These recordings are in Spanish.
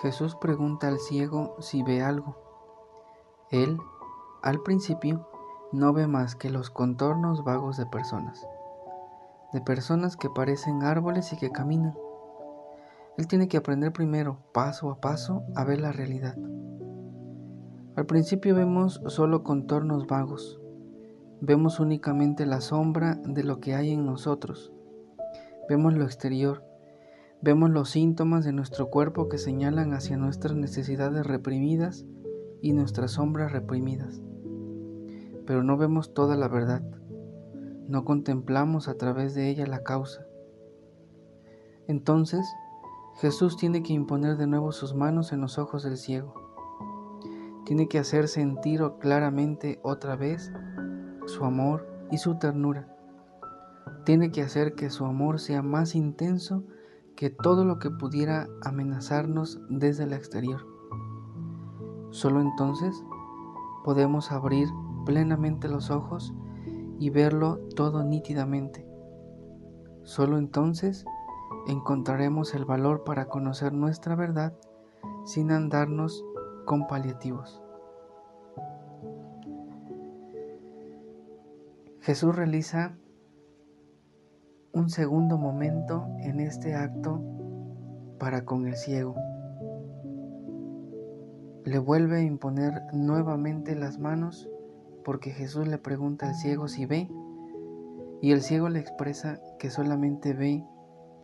Jesús pregunta al ciego si ve algo. Él, al principio, no ve más que los contornos vagos de personas, de personas que parecen árboles y que caminan. Él tiene que aprender primero, paso a paso, a ver la realidad. Al principio vemos solo contornos vagos, vemos únicamente la sombra de lo que hay en nosotros, vemos lo exterior, Vemos los síntomas de nuestro cuerpo que señalan hacia nuestras necesidades reprimidas y nuestras sombras reprimidas. Pero no vemos toda la verdad, no contemplamos a través de ella la causa. Entonces, Jesús tiene que imponer de nuevo sus manos en los ojos del ciego. Tiene que hacer sentir claramente otra vez su amor y su ternura. Tiene que hacer que su amor sea más intenso que todo lo que pudiera amenazarnos desde el exterior. Solo entonces podemos abrir plenamente los ojos y verlo todo nítidamente. Solo entonces encontraremos el valor para conocer nuestra verdad sin andarnos con paliativos. Jesús realiza un segundo momento en este acto para con el ciego. Le vuelve a imponer nuevamente las manos porque Jesús le pregunta al ciego si ve y el ciego le expresa que solamente ve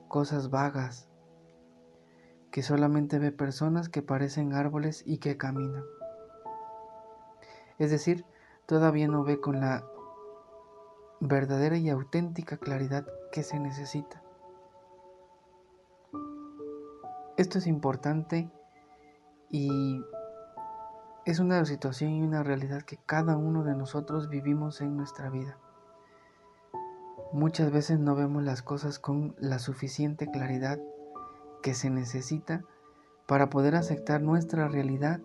cosas vagas, que solamente ve personas que parecen árboles y que caminan. Es decir, todavía no ve con la verdadera y auténtica claridad que se necesita. Esto es importante y es una situación y una realidad que cada uno de nosotros vivimos en nuestra vida. Muchas veces no vemos las cosas con la suficiente claridad que se necesita para poder aceptar nuestra realidad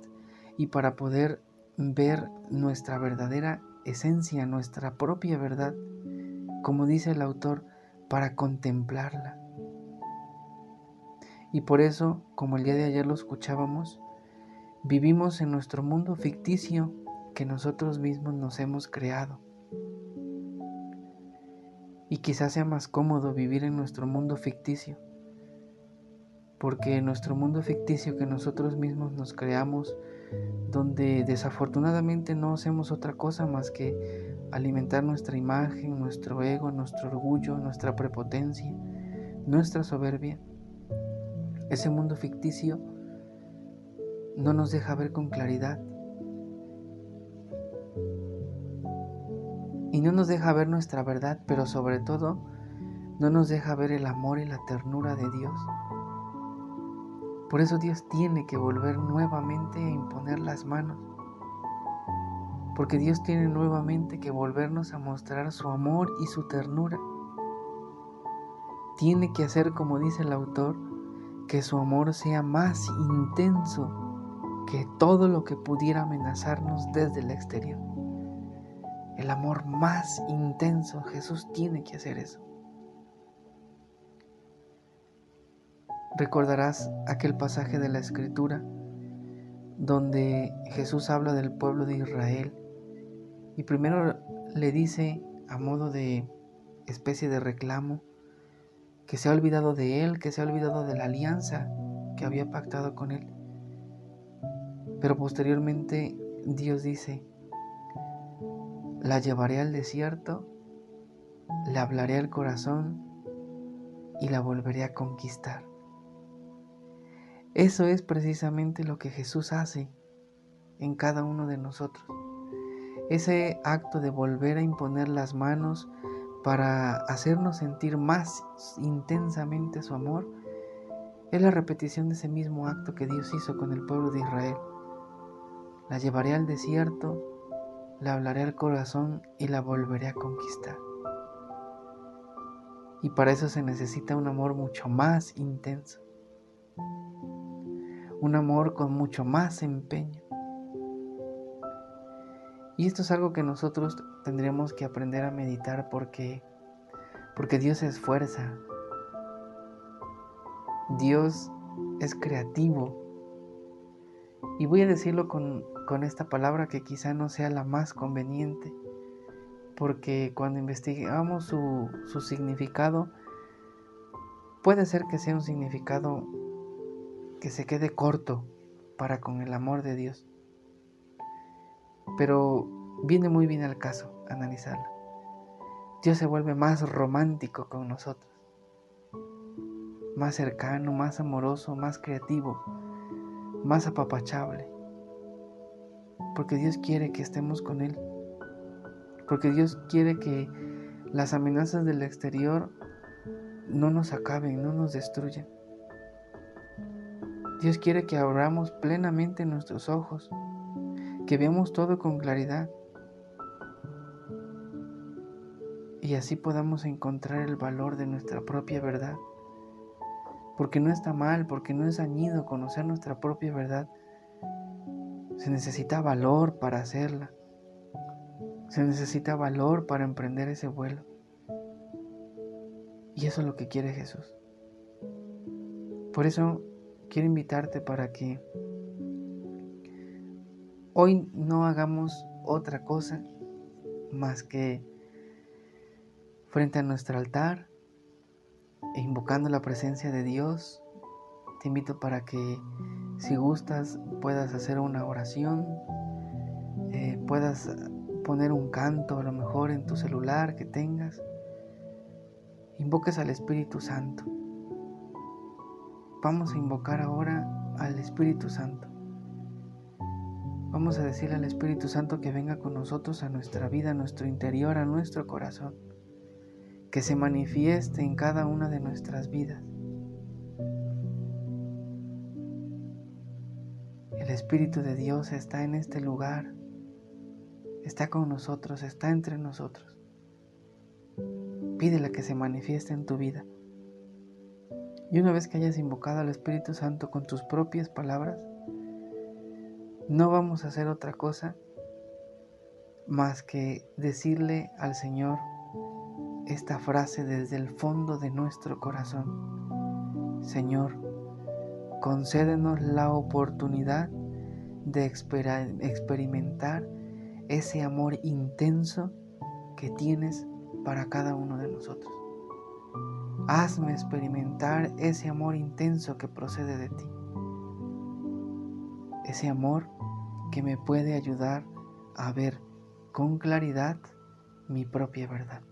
y para poder ver nuestra verdadera esencia, nuestra propia verdad, como dice el autor, para contemplarla. Y por eso, como el día de ayer lo escuchábamos, vivimos en nuestro mundo ficticio que nosotros mismos nos hemos creado. Y quizás sea más cómodo vivir en nuestro mundo ficticio, porque en nuestro mundo ficticio que nosotros mismos nos creamos, donde desafortunadamente no hacemos otra cosa más que alimentar nuestra imagen, nuestro ego, nuestro orgullo, nuestra prepotencia, nuestra soberbia. Ese mundo ficticio no nos deja ver con claridad y no nos deja ver nuestra verdad, pero sobre todo no nos deja ver el amor y la ternura de Dios. Por eso Dios tiene que volver nuevamente a imponer las manos. Porque Dios tiene nuevamente que volvernos a mostrar su amor y su ternura. Tiene que hacer, como dice el autor, que su amor sea más intenso que todo lo que pudiera amenazarnos desde el exterior. El amor más intenso, Jesús tiene que hacer eso. Recordarás aquel pasaje de la escritura donde Jesús habla del pueblo de Israel y primero le dice a modo de especie de reclamo que se ha olvidado de él, que se ha olvidado de la alianza que había pactado con él. Pero posteriormente Dios dice, la llevaré al desierto, le hablaré al corazón y la volveré a conquistar. Eso es precisamente lo que Jesús hace en cada uno de nosotros. Ese acto de volver a imponer las manos para hacernos sentir más intensamente su amor es la repetición de ese mismo acto que Dios hizo con el pueblo de Israel. La llevaré al desierto, la hablaré al corazón y la volveré a conquistar. Y para eso se necesita un amor mucho más intenso un amor con mucho más empeño. Y esto es algo que nosotros tendremos que aprender a meditar porque porque Dios es fuerza. Dios es creativo Y voy a decirlo con, esta palabra que quizá no sea la más conveniente, porque cuando investigamos su, su significado, puede ser que sea un significado que se quede corto para con el amor de Dios. Pero viene muy bien al caso analizarla. Dios se vuelve más romántico con nosotros, más cercano, más amoroso, más creativo, más apapachable. Porque Dios quiere que estemos con Él. Porque Dios quiere que las amenazas del exterior no nos acaben, no nos destruyan. Dios quiere que abramos plenamente nuestros ojos, que veamos todo con claridad y así podamos encontrar el valor de nuestra propia verdad. Porque no está mal, porque no es dañido conocer nuestra propia verdad. Se necesita valor para hacerla. Se necesita valor para emprender ese vuelo. Y eso es lo que quiere Jesús. Por eso quiero invitarte para que hoy no hagamos otra cosa más que frente a nuestro altar e invocando la presencia de Dios, te invito para que si gustas puedas hacer una oración, eh, puedas poner un canto a lo mejor en tu celular que tengas, invoques al Espíritu Santo. Vamos a invocar ahora al Espíritu Santo. Vamos a decirle al Espíritu Santo que venga con nosotros a nuestra vida, a nuestro interior, a nuestro corazón, que se manifieste en cada una de nuestras vidas. El Espíritu de Dios está en este lugar, está con nosotros, está entre nosotros. Pídele que se manifieste en tu vida. Y una vez que hayas invocado al Espíritu Santo con tus propias palabras, no vamos a hacer otra cosa más que decirle al Señor esta frase desde el fondo de nuestro corazón. Señor, concédenos la oportunidad de experimentar ese amor intenso que tienes para cada uno de nosotros. Hazme experimentar ese amor intenso que procede de ti. Ese amor que me puede ayudar a ver con claridad mi propia verdad.